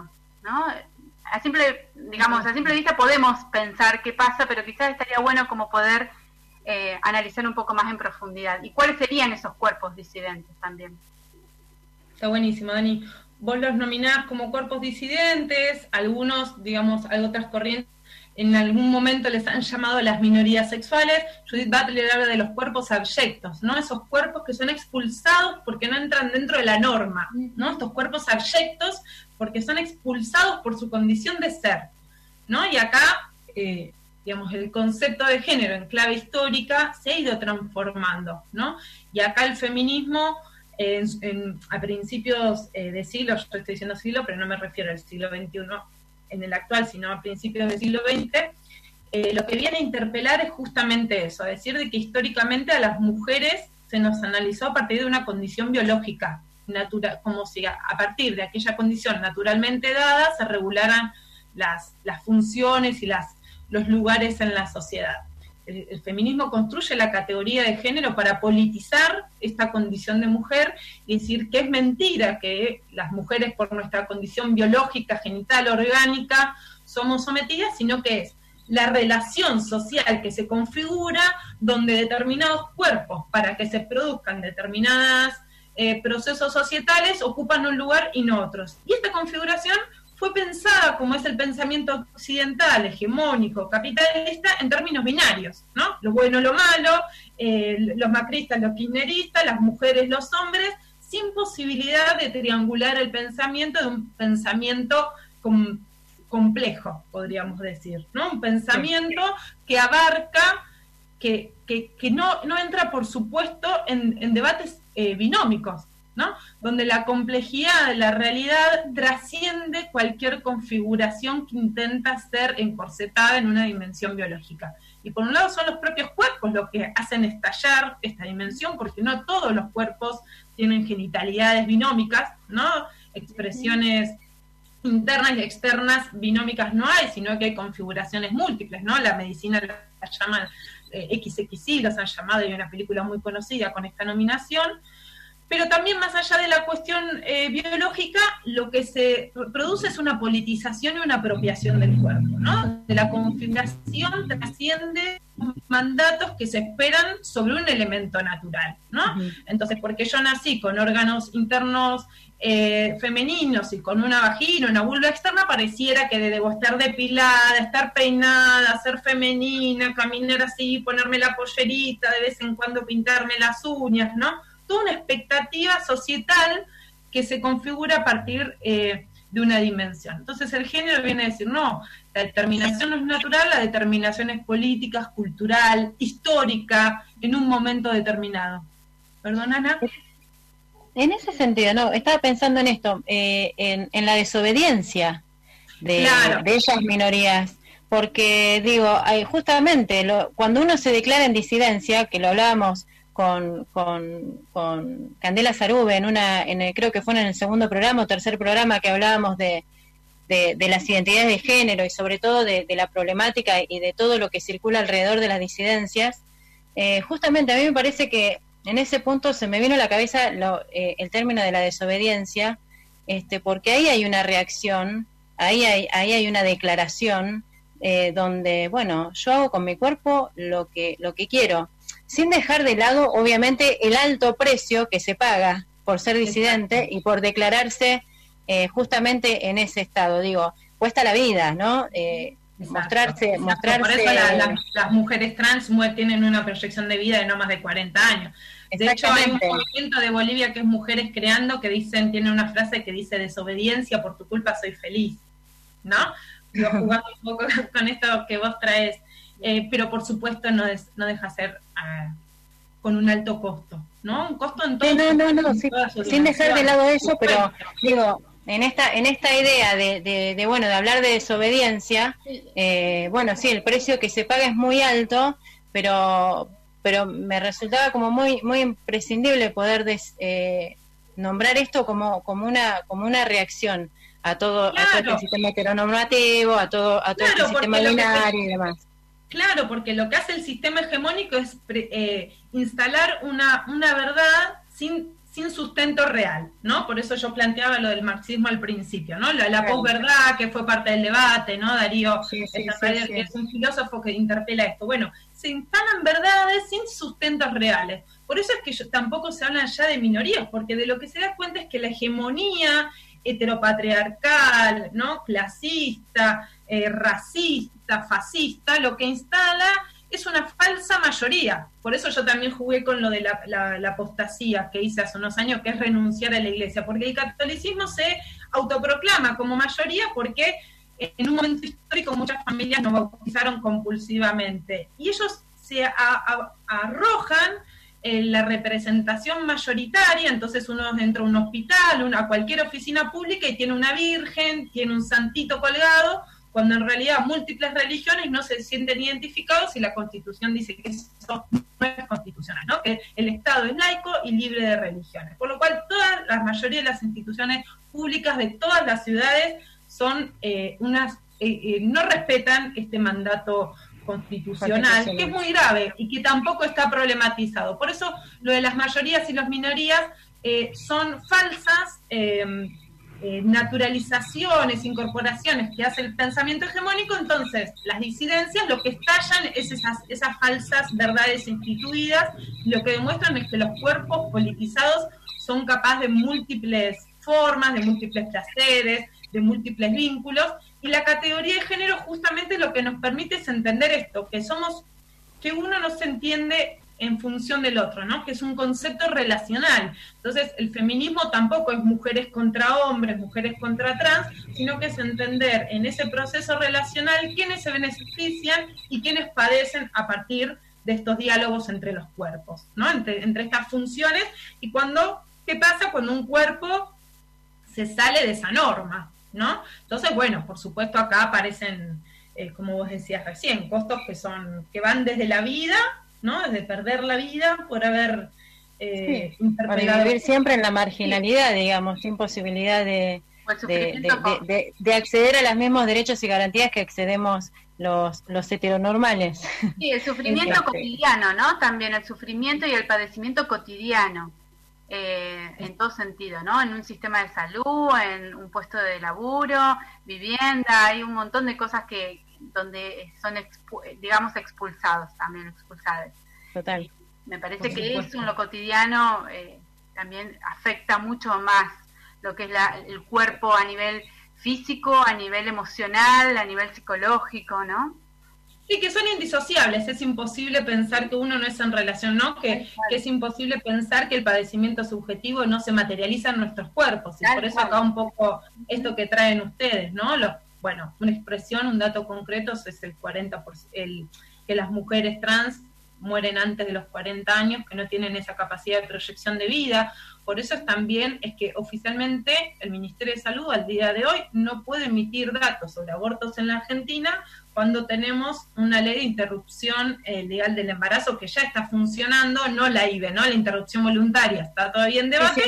¿no? A simple, digamos, a simple vista podemos pensar qué pasa, pero quizás estaría bueno como poder eh, analizar un poco más en profundidad. ¿Y cuáles serían esos cuerpos disidentes también? Está buenísimo, Dani. Vos los nominás como cuerpos disidentes, algunos, digamos, hay otras corrientes, en algún momento les han llamado las minorías sexuales. Judith Butler habla de los cuerpos abyectos, ¿no? Esos cuerpos que son expulsados porque no entran dentro de la norma, ¿no? Estos cuerpos abyectos porque son expulsados por su condición de ser, ¿no? Y acá eh, digamos, el concepto de género en clave histórica se ha ido transformando, ¿no? Y acá el feminismo, a principios eh, de siglo, yo estoy diciendo siglo, pero no me refiero al siglo XXI en el actual, sino a principios del siglo XX, eh, lo que viene a interpelar es justamente eso, a decir de que históricamente a las mujeres se nos analizó a partir de una condición biológica, natural, como si a, partir de aquella condición naturalmente dada se regularan las, las funciones y las los lugares en la sociedad. El, feminismo construye la categoría de género para politizar esta condición de mujer y decir que es mentira que las mujeres por nuestra condición biológica, genital, orgánica, somos sometidas, sino que es la relación social que se configura donde determinados cuerpos, para que se produzcan determinados eh, procesos societales, ocupan un lugar y no otros. Y esta configuración fue pensada como es el pensamiento occidental, hegemónico, capitalista, en términos binarios, ¿no? Lo bueno, lo malo, eh, los macristas, los kirchneristas, las mujeres, los hombres, sin posibilidad de triangular el pensamiento de un pensamiento complejo, podríamos decir, ¿no? Un pensamiento que abarca, que, que, no, no entra, por supuesto, en, debates eh, binómicos, donde la complejidad de la realidad trasciende cualquier configuración que intenta ser encorsetada en una dimensión biológica. Y por un lado son los propios cuerpos los que hacen estallar esta dimensión, porque no todos los cuerpos tienen genitalidades binómicas. Expresiones internas y externas binómicas no hay, sino que hay configuraciones múltiples, ¿no? La medicina la llama eh, XXY, los han llamado, hay una película muy conocida con esta nominación, pero también más allá de la cuestión eh, biológica, lo que se produce es una politización y una apropiación del cuerpo, ¿no? De la configuración trasciende mandatos que se esperan sobre un elemento natural, ¿no? Entonces, porque yo nací con órganos internos eh, femeninos y con una vagina, una vulva externa, pareciera que debo estar depilada, estar peinada, ser femenina, caminar así, ponerme la pollerita, de vez en cuando pintarme las uñas, ¿no? Toda una expectativa societal que se configura a partir eh, de una dimensión. Entonces el género viene a decir, no, la determinación no es natural, la determinación es política, cultural, histórica, en un momento determinado. ¿Perdón, Ana? En ese sentido, no, estaba pensando en esto, eh, en, la desobediencia de, de esas minorías porque digo, justamente lo, cuando uno se declara en disidencia, que lo hablábamos con, con, con Candela Zarube en una, en el, creo que fue en el segundo programa o tercer programa que hablábamos de, de, las identidades de género y sobre todo de, la problemática y de todo lo que circula alrededor de las disidencias, eh, justamente a mí me parece que en ese punto se me vino a la cabeza eh, el término de la desobediencia, este, porque ahí hay una reacción, ahí hay, ahí hay una declaración eh, donde, bueno, yo hago con mi cuerpo lo que, lo que quiero sin dejar de lado, obviamente, el alto precio que se paga por ser disidente y por declararse eh, justamente en ese estado. Digo, cuesta la vida, ¿no? Eh, mostrarse, mostrarse. Por eso las mujeres trans tienen una proyección de vida de no más de 40 años. De hecho, hay un movimiento de Bolivia que es Mujeres Creando que dicen, tiene una frase que dice desobediencia, por tu culpa soy feliz, ¿no? jugando un poco con esto que vos traes. Eh, pero por supuesto no, no deja ser ah, con un alto costo, ¿no? Un costo en todo. No, no, no, sin dejar de lado eso, pero digo, en esta en esta idea de, de, bueno de hablar de desobediencia, eh, bueno, sí, el precio que se paga es muy alto, pero pero me resultaba como muy muy imprescindible poder eh, nombrar esto como como una como una reacción a todo, a todo este sistema heteronormativo, a todo a todo este sistema binario y demás. Claro, porque lo que hace el sistema hegemónico es eh, instalar una, una verdad sin, sin sustento real, ¿no? Por eso yo planteaba lo del marxismo al principio, ¿no? La, la posverdad, que fue parte del debate, ¿no? Darío, que es un filósofo que interpela esto. Bueno, se instalan verdades sin sustentos reales. Por eso es que tampoco se habla ya de minorías, porque de lo que se da cuenta es que la hegemonía heteropatriarcal, ¿no? clasista, eh, racista, fascista, lo que instala es una falsa mayoría. Por eso yo también jugué con lo de la, apostasía que hice hace unos años, que es renunciar a la iglesia, porque el catolicismo se autoproclama como mayoría porque en un momento histórico muchas familias nos bautizaron compulsivamente y ellos se arrojan la representación mayoritaria, entonces uno entra a un hospital, a cualquier oficina pública y tiene una virgen, tiene un santito colgado, cuando en realidad múltiples religiones no se sienten identificados y la constitución dice que eso no es constitucional, ¿no? que el Estado es laico y libre de religiones. Por lo cual toda la mayoría de las instituciones públicas de todas las ciudades son eh, unas, eh, eh, no respetan este mandato constitucional, que es muy grave y que tampoco está problematizado. Por eso lo de las mayorías y las minorías son falsas naturalizaciones, incorporaciones que hace el pensamiento hegemónico, entonces las disidencias lo que estallan es esas, esas falsas verdades instituidas. Lo que demuestran es que los cuerpos politizados son capaces de múltiples formas, de múltiples placeres, de múltiples vínculos, y la categoría de género justamente lo que nos permite es entender esto, que somos, que uno no se entiende en función del otro, ¿no? Que es un concepto relacional. Entonces, el feminismo tampoco es mujeres contra hombres, mujeres contra trans, sino que es entender en ese proceso relacional quiénes se benefician y quiénes padecen a partir de estos diálogos entre los cuerpos, ¿no? Entre, estas funciones y cuando, ¿qué pasa cuando un cuerpo se sale de esa norma? ¿no? Entonces, bueno, por supuesto acá aparecen, eh, como vos decías recién, costos que son, que van desde la vida, ¿no? Desde perder la vida por haber eh, para vivir siempre en la marginalidad, digamos, sin posibilidad de, de, acceder a los mismos derechos y garantías que accedemos los, los heteronormales. Sí, el sufrimiento este, cotidiano, ¿no? También el sufrimiento y el padecimiento cotidiano eh, en todo sentido, ¿no? En un sistema de salud, en un puesto de laburo, vivienda, hay un montón de cosas que donde son, digamos, expulsados también, expulsadas. Total. Me parece que eso en lo cotidiano eh, también afecta mucho más lo que es la, el cuerpo a nivel físico, a nivel emocional, a nivel psicológico, ¿no? Sí, que son indisociables, es imposible pensar que uno no es en relación, ¿no? Que, es imposible pensar que el padecimiento subjetivo no se materializa en nuestros cuerpos. Y por eso acá un poco esto que traen ustedes, ¿no? Los, bueno, una expresión, un dato concreto es el 40%, el, que las mujeres trans mueren antes de los 40 años, que no tienen esa capacidad de proyección de vida. Por eso es también es que oficialmente el Ministerio de Salud al día de hoy no puede emitir datos sobre abortos en la Argentina cuando tenemos una ley de interrupción eh, legal del embarazo que ya está funcionando, no la IBE, ¿no? La interrupción voluntaria está todavía en debate,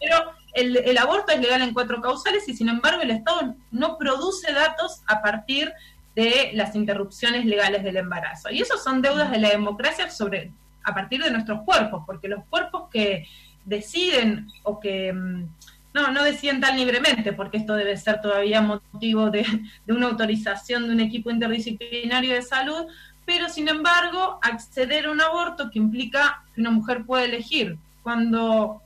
pero el, aborto es legal en cuatro causales y sin embargo el Estado no produce datos a partir de las interrupciones legales del embarazo. Y eso son deudas de la democracia sobre a partir de nuestros cuerpos, porque los cuerpos que deciden o que mm, no, no decían tan libremente, porque esto debe ser todavía motivo de, una autorización de un equipo interdisciplinario de salud, pero sin embargo, acceder a un aborto que implica que una mujer puede elegir cuando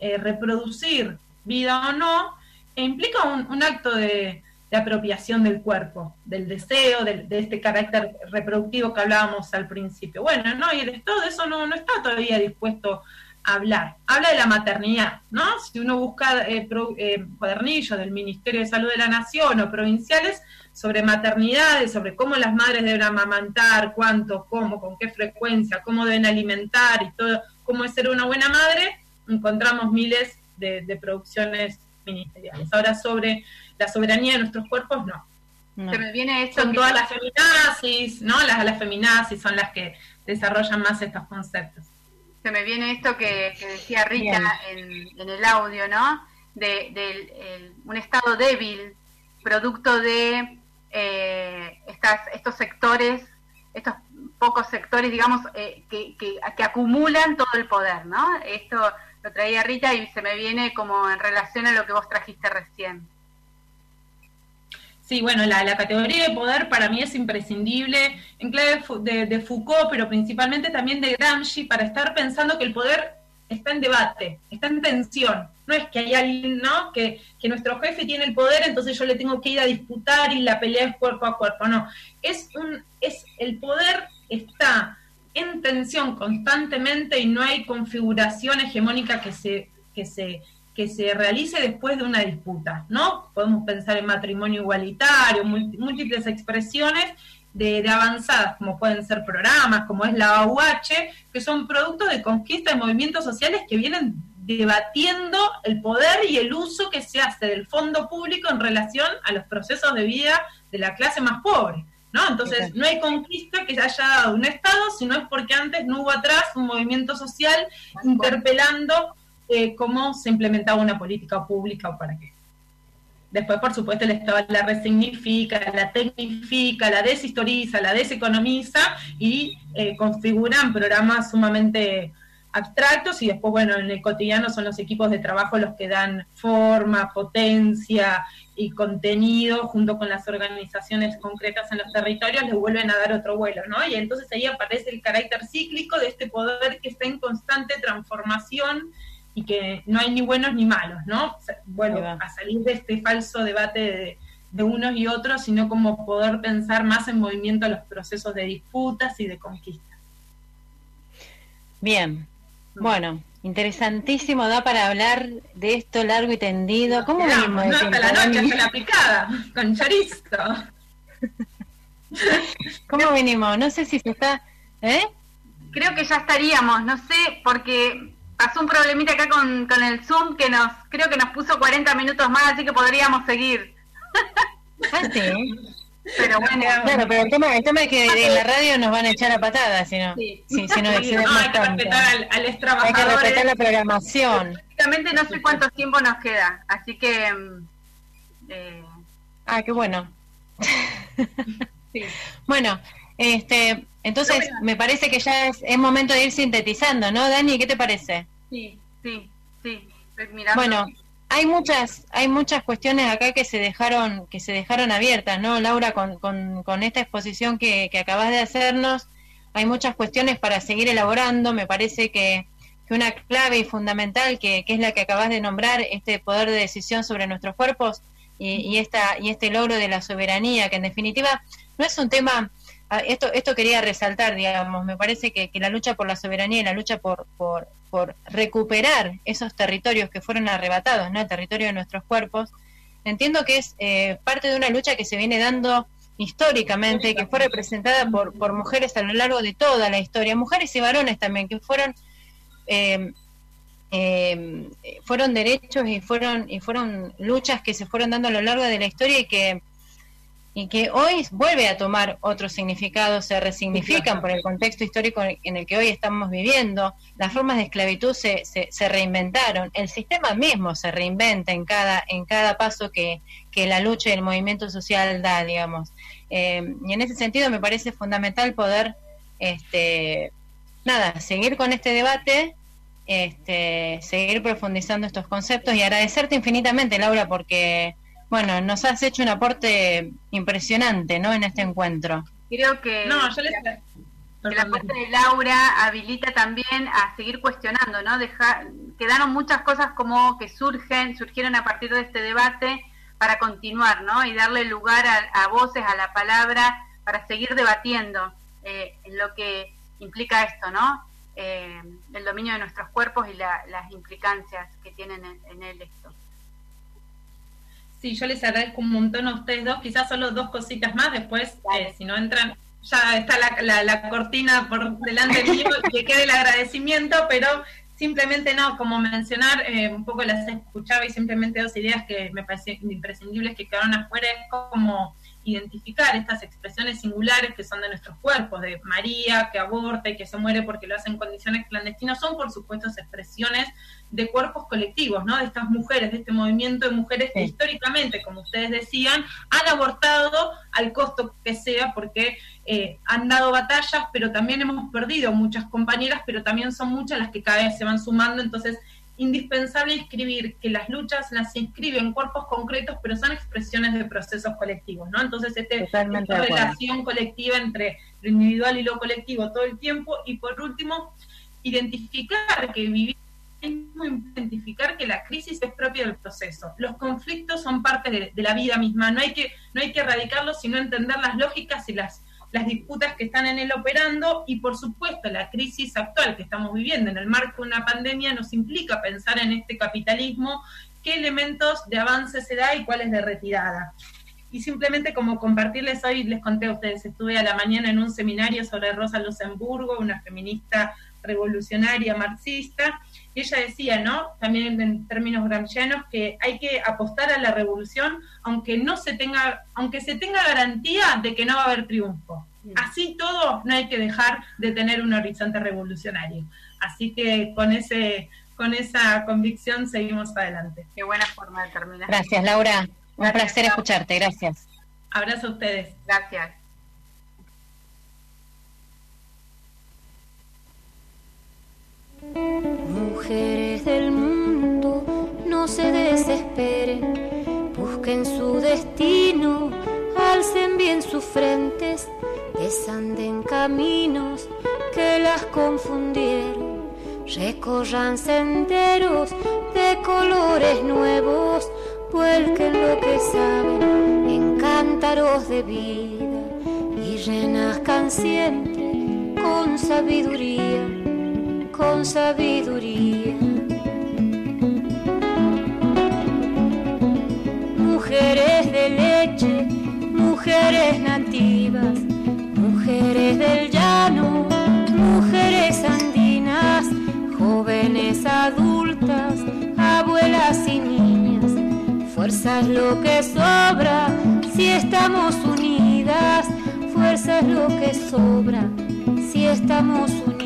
eh, reproducir vida o no, e implica un, acto de, apropiación del cuerpo, del deseo, de, este carácter reproductivo que hablábamos al principio. Bueno, no, y el Estado de eso no, está todavía dispuesto hablar. Habla de la maternidad, ¿no? Si uno busca eh, eh, cuadernillos del Ministerio de Salud de la Nación o provinciales sobre maternidades, sobre cómo las madres deben amamantar, cuánto, cómo, con qué frecuencia, cómo deben alimentar y todo, cómo es ser una buena madre, encontramos miles de, producciones ministeriales. Ahora sobre la soberanía de nuestros cuerpos, no. Se me viene esto son todas las feminazis, ¿no? Las, las feminazis son las que desarrollan más estos conceptos se me viene esto que, decía Rita en, el audio, ¿no? De, un estado débil, producto de eh, estas, estos sectores, estos pocos sectores, digamos, eh, que, que, acumulan todo el poder, ¿no? Esto lo traía Rita y se me viene como en relación a lo que vos trajiste recién. Sí, bueno, la, categoría de poder para mí es imprescindible en clave de, Foucault, pero principalmente también de Gramsci, para estar pensando que el poder está en debate, está en tensión. No es que hay alguien, ¿no? Que, que nuestro jefe tiene el poder, entonces yo le tengo que ir a disputar y la pelea es cuerpo a cuerpo. No, es un, es el poder está en tensión constantemente y no hay configuración hegemónica que se, que se que se realice después de una disputa, ¿no? Podemos pensar en matrimonio igualitario, múltiples expresiones de, avanzadas, como pueden ser programas, como es la AUH, que son productos de conquista de movimientos sociales que vienen debatiendo el poder y el uso que se hace del fondo público en relación a los procesos de vida de la clase más pobre. ¿No? Entonces, no hay conquista que haya dado un Estado, sino es porque antes no hubo atrás un movimiento social interpelando eh, cómo se implementaba una política pública o para qué. Después, por supuesto, el Estado la resignifica, la tecnifica, la deshistoriza, la deseconomiza y eh, configuran programas sumamente abstractos y después, bueno, en el cotidiano son los equipos de trabajo los que dan forma, potencia y contenido junto con las organizaciones concretas en los territorios, les vuelven a dar otro vuelo, ¿no? Y entonces ahí aparece el carácter cíclico de este poder que está en constante transformación y que no hay ni buenos ni malos, ¿no? Bueno, a salir de este falso debate de, unos y otros, sino como poder pensar más en movimiento los procesos de disputas y de conquista. Bien, bueno, interesantísimo, da para hablar de esto largo y tendido. ¿Cómo venimos? No, hasta la noche, hasta la picada, con chorizo. ¿Cómo venimos? No sé si se está... ¿Eh? Creo que ya estaríamos, no sé, porque pasó un problemita acá con, con el Zoom que nos, creo que nos puso 40 minutos más, así que podríamos seguir. Ah, sí. Pero bueno, claro, pero el tema, el tema es que en la radio nos van a echar a patadas, si no, si, si no, sí, no hay que respetar al, al Hay que respetar la programación. Prácticamente no sé cuánto tiempo nos queda, así que... Mm, eh... Ah, qué bueno. sí. Bueno, este, entonces, me parece que ya es, momento de ir sintetizando, ¿no, Dani? ¿Qué te parece? Sí, sí, sí. Bueno, hay muchas, hay muchas cuestiones acá que se dejaron, que se dejaron abiertas, ¿no, Laura? Con, con, esta exposición que, acabas de hacernos, hay muchas cuestiones para seguir elaborando. Me parece que, una clave y fundamental, que, es la que acabas de nombrar, este poder de decisión sobre nuestros cuerpos y, esta, y este logro de la soberanía, que en definitiva no es un tema esto, esto quería resaltar, digamos, me parece que, la lucha por la soberanía y la lucha por, por, por, recuperar esos territorios que fueron arrebatados, ¿no? El territorio de nuestros cuerpos, entiendo que es eh, parte de una lucha que se viene dando históricamente, que fue representada por, por mujeres a lo largo de toda la historia, mujeres y varones también, que fueron... Eh, fueron derechos y fueron y fueron luchas que se fueron dando a lo largo de la historia y que y que hoy vuelve a tomar otro significado, se resignifican por el contexto histórico en el que hoy estamos viviendo, las formas de esclavitud se, se, reinventaron, el sistema mismo se reinventa en cada, en cada paso que, la lucha y el movimiento social da, digamos. Eh, y en ese sentido me parece fundamental poder, este, nada, seguir con este debate, este, seguir profundizando estos conceptos y agradecerte infinitamente, Laura, porque bueno, nos has hecho un aporte impresionante, ¿no? En este encuentro. Creo que, no, yo que la parte de Laura habilita también a seguir cuestionando, ¿no? Deja, quedaron muchas cosas como que surgen, surgieron a partir de este debate para continuar, ¿no? Y darle lugar a, voces, a la palabra, para seguir debatiendo eh, en lo que implica esto, ¿no? Eh, el dominio de nuestros cuerpos y las implicancias que tienen en, en él esto. Sí, yo les agradezco un montón a ustedes dos, quizás solo dos cositas más, después eh, si no entran, ya está la, la, cortina por delante mío y que quede el agradecimiento, pero simplemente no, como mencionar, eh, un poco las escuchaba y simplemente dos ideas que me parecen imprescindibles que quedaron afuera, es como identificar estas expresiones singulares que son de nuestros cuerpos, de María que aborta y que se muere porque lo hace en condiciones clandestinas, son por supuesto expresiones de cuerpos colectivos, ¿no? De estas mujeres, de este movimiento de mujeres que históricamente, como ustedes decían, han abortado al costo que sea porque eh, han dado batallas, pero también hemos perdido muchas compañeras, pero también son muchas las que cada vez se van sumando, entonces indispensable escribir que las luchas las inscriben cuerpos concretos, pero son expresiones de procesos colectivos, ¿no? Entonces, este, esta relación colectiva entre lo individual y lo colectivo todo el tiempo. Y por último, identificar que vivir identificar que la crisis es propia del proceso. Los conflictos son parte de, la vida misma. No hay que no hay que erradicarlos, sino entender las lógicas y las las disputas que están en el operando y por supuesto la crisis actual que estamos viviendo en el marco de una pandemia nos implica pensar en este capitalismo, qué elementos de avance se da y cuáles de retirada. Y simplemente como compartirles hoy, les conté a ustedes, estuve a la mañana en un seminario sobre Rosa Luxemburgo, una feminista revolucionaria marxista, y ella decía, ¿no? También en términos gramscianos, que hay que apostar a la revolución aunque no se tenga, aunque se tenga garantía de que no va a haber triunfo. Así todo, no hay que dejar de tener un horizonte revolucionario. Así que con ese, con esa convicción seguimos adelante. Qué buena forma de terminar. Gracias, Laura. Un placer escucharte. Gracias. Abrazo a ustedes. Gracias. Mujeres del mundo, no se desesperen, busquen su destino, alcen bien sus frentes, desanden caminos que las confundieron, recorran senderos de colores nuevos, vuelquen lo que saben en cántaros de vida. Y renazcan siempre con sabiduría con sabiduría. Mujeres de leche, mujeres nativas, mujeres del llano, mujeres andinas, jóvenes adultas, abuelas y niñas. Fuerza es lo que sobra si estamos unidas, fuerza es lo que sobra si estamos unidas.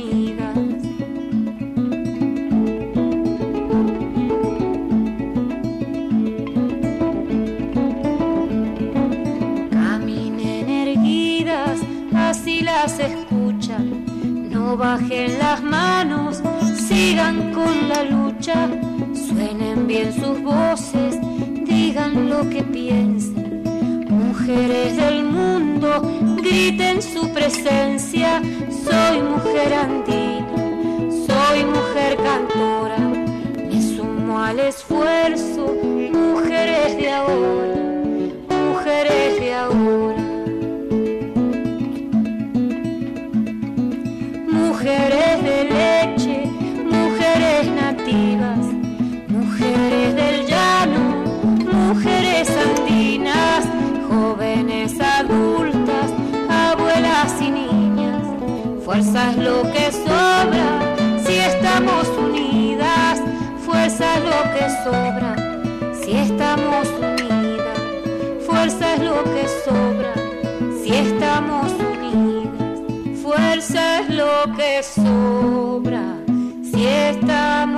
Se escuchan, no bajen las manos, sigan con la lucha, suenen bien sus voces, digan lo que piensen. Mujeres del mundo, griten su presencia, soy mujer andina, soy mujer cantora, me sumo al esfuerzo, mujeres de ahora, sobra. Si estamos unidas, fuerza es lo que sobra. Si estamos unidas, fuerza es lo que sobra. Si estamos unidas fuerza es lo que sobra. Si estamos